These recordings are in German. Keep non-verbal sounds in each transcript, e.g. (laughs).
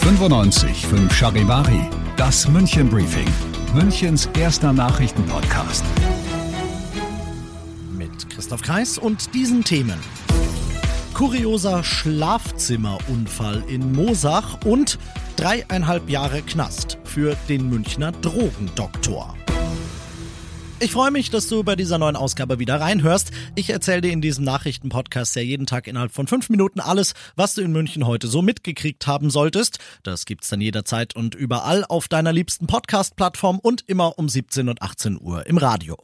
95 5 Charivari, das München Briefing, Münchens erster Nachrichtenpodcast. mit Christoph Kreis und diesen Themen. Kurioser Schlafzimmerunfall in Mosach und dreieinhalb Jahre Knast für den Münchner Drogendoktor. Ich freue mich, dass du bei dieser neuen Ausgabe wieder reinhörst. Ich erzähle dir in diesem Nachrichtenpodcast ja jeden Tag innerhalb von fünf Minuten alles, was du in München heute so mitgekriegt haben solltest. Das gibt's dann jederzeit und überall auf deiner liebsten Podcast-Plattform und immer um 17 und 18 Uhr im Radio.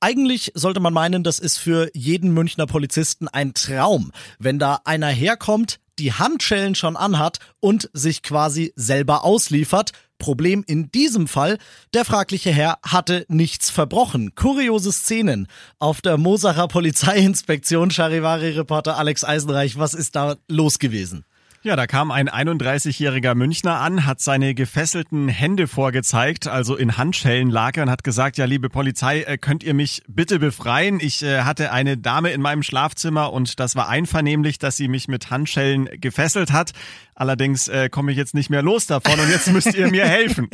Eigentlich sollte man meinen, das ist für jeden Münchner Polizisten ein Traum, wenn da einer herkommt, die Handschellen schon anhat und sich quasi selber ausliefert. Problem in diesem Fall, der fragliche Herr hatte nichts verbrochen. Kuriose Szenen auf der Mosacher Polizeiinspektion. Charivari-Reporter Alex Eisenreich, was ist da los gewesen? Ja, da kam ein 31-jähriger Münchner an, hat seine gefesselten Hände vorgezeigt, also in Handschellen lag er und hat gesagt, ja, liebe Polizei, äh, könnt ihr mich bitte befreien? Ich äh, hatte eine Dame in meinem Schlafzimmer und das war einvernehmlich, dass sie mich mit Handschellen gefesselt hat. Allerdings äh, komme ich jetzt nicht mehr los davon und jetzt müsst ihr mir (laughs) helfen.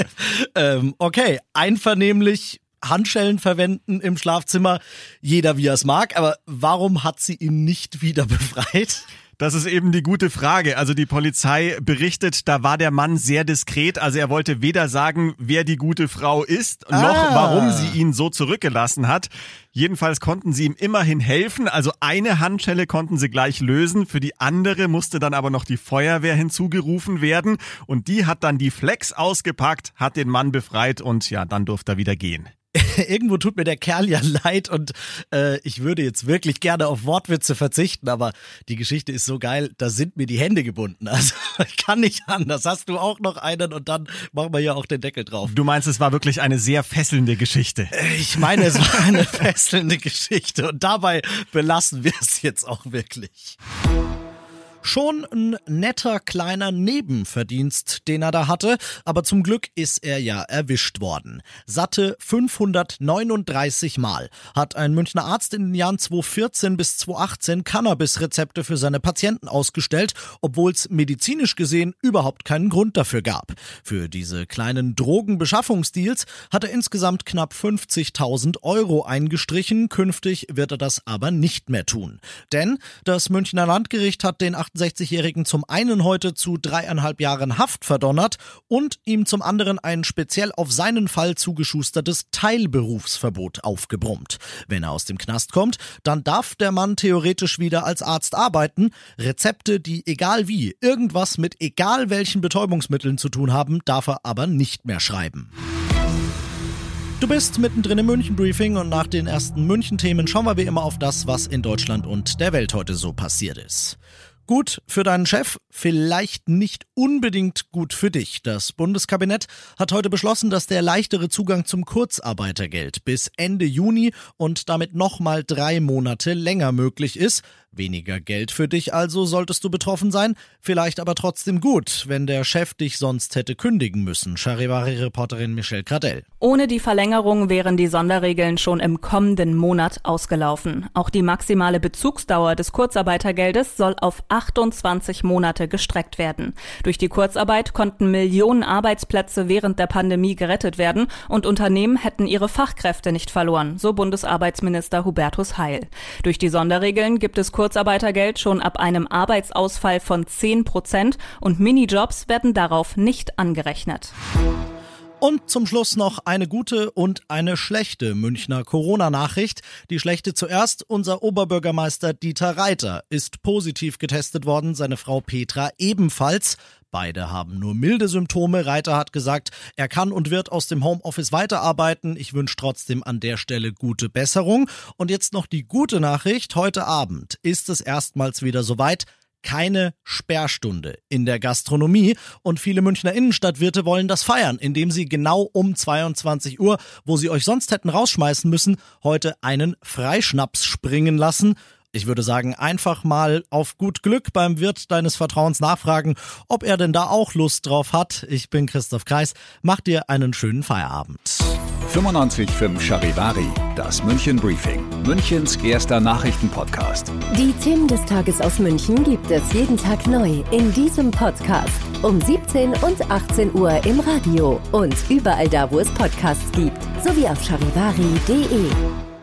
Ähm, okay, einvernehmlich Handschellen verwenden im Schlafzimmer, jeder wie er es mag, aber warum hat sie ihn nicht wieder befreit? Das ist eben die gute Frage. Also die Polizei berichtet, da war der Mann sehr diskret. Also er wollte weder sagen, wer die gute Frau ist, noch Ah. warum sie ihn so zurückgelassen hat. Jedenfalls konnten sie ihm immerhin helfen. Also eine Handschelle konnten sie gleich lösen. Für die andere musste dann aber noch die Feuerwehr hinzugerufen werden. Und die hat dann die Flex ausgepackt, hat den Mann befreit und ja, dann durfte er wieder gehen. (laughs) Irgendwo tut mir der Kerl ja leid und äh, ich würde jetzt wirklich gerne auf Wortwitze verzichten, aber die Geschichte ist so geil, da sind mir die Hände gebunden. (laughs) Also ich kann nicht anders. Hast du auch noch einen und dann machen wir ja auch den Deckel drauf. Du meinst, es war wirklich eine sehr fesselnde Geschichte. Ich meine, es war eine (laughs) fesselnde Geschichte und dabei belassen wir es jetzt auch wirklich. Schon ein netter kleiner Nebenverdienst, den er da hatte, aber zum Glück ist er ja erwischt worden. Satte 539 Mal hat ein Münchner Arzt in den Jahren 2014 bis 2018 Cannabis-Rezepte für seine Patienten ausgestellt, obwohl es medizinisch gesehen überhaupt keinen Grund dafür gab. Für diese kleinen Drogenbeschaffungsdeals hat er insgesamt knapp 50.000 Euro eingestrichen. Künftig wird er das aber nicht mehr tun. Denn das Münchner Landgericht hat den 68-Jährigen zum einen heute zu dreieinhalb Jahren Haft verdonnert und ihm zum anderen ein speziell auf seinen Fall zugeschustertes Teilberufsverbot aufgebrummt. Wenn er aus dem Knast kommt, dann darf der Mann theoretisch wieder als Arzt arbeiten. Rezepte, die egal wie irgendwas mit egal welchen Betäubungsmitteln zu tun haben, darf er aber nicht mehr schreiben. Du bist mittendrin im München-Briefing und nach den ersten München-Themen schauen wir wie immer auf das, was in Deutschland und der Welt heute so passiert ist. Gut für deinen Chef, vielleicht nicht unbedingt gut für dich. Das Bundeskabinett hat heute beschlossen, dass der leichtere Zugang zum Kurzarbeitergeld bis Ende Juni und damit nochmal drei Monate länger möglich ist. Weniger Geld für dich also solltest du betroffen sein, vielleicht aber trotzdem gut, wenn der Chef dich sonst hätte kündigen müssen. Charivari-Reporterin Michelle Gradell. Ohne die Verlängerung wären die Sonderregeln schon im kommenden Monat ausgelaufen. Auch die maximale Bezugsdauer des Kurzarbeitergeldes soll auf 28 Monate gestreckt werden. Durch die Kurzarbeit konnten Millionen Arbeitsplätze während der Pandemie gerettet werden und Unternehmen hätten ihre Fachkräfte nicht verloren, so Bundesarbeitsminister Hubertus Heil. Durch die Sonderregeln gibt es Kurzarbeitergeld schon ab einem Arbeitsausfall von 10 Prozent und Minijobs werden darauf nicht angerechnet. Und zum Schluss noch eine gute und eine schlechte Münchner Corona-Nachricht. Die schlechte zuerst. Unser Oberbürgermeister Dieter Reiter ist positiv getestet worden, seine Frau Petra ebenfalls. Beide haben nur milde Symptome. Reiter hat gesagt, er kann und wird aus dem Homeoffice weiterarbeiten. Ich wünsche trotzdem an der Stelle gute Besserung. Und jetzt noch die gute Nachricht. Heute Abend ist es erstmals wieder soweit keine Sperrstunde in der Gastronomie und viele Münchner Innenstadtwirte wollen das feiern, indem sie genau um 22 Uhr, wo sie euch sonst hätten rausschmeißen müssen, heute einen Freischnaps springen lassen. Ich würde sagen, einfach mal auf gut Glück beim Wirt deines Vertrauens nachfragen, ob er denn da auch Lust drauf hat. Ich bin Christoph Kreis. Mach dir einen schönen Feierabend. 95.5 Charivari, das München Briefing, Münchens erster Nachrichtenpodcast. Die Themen des Tages aus München gibt es jeden Tag neu in diesem Podcast. Um 17 und 18 Uhr im Radio und überall da, wo es Podcasts gibt, sowie auf charivari.de.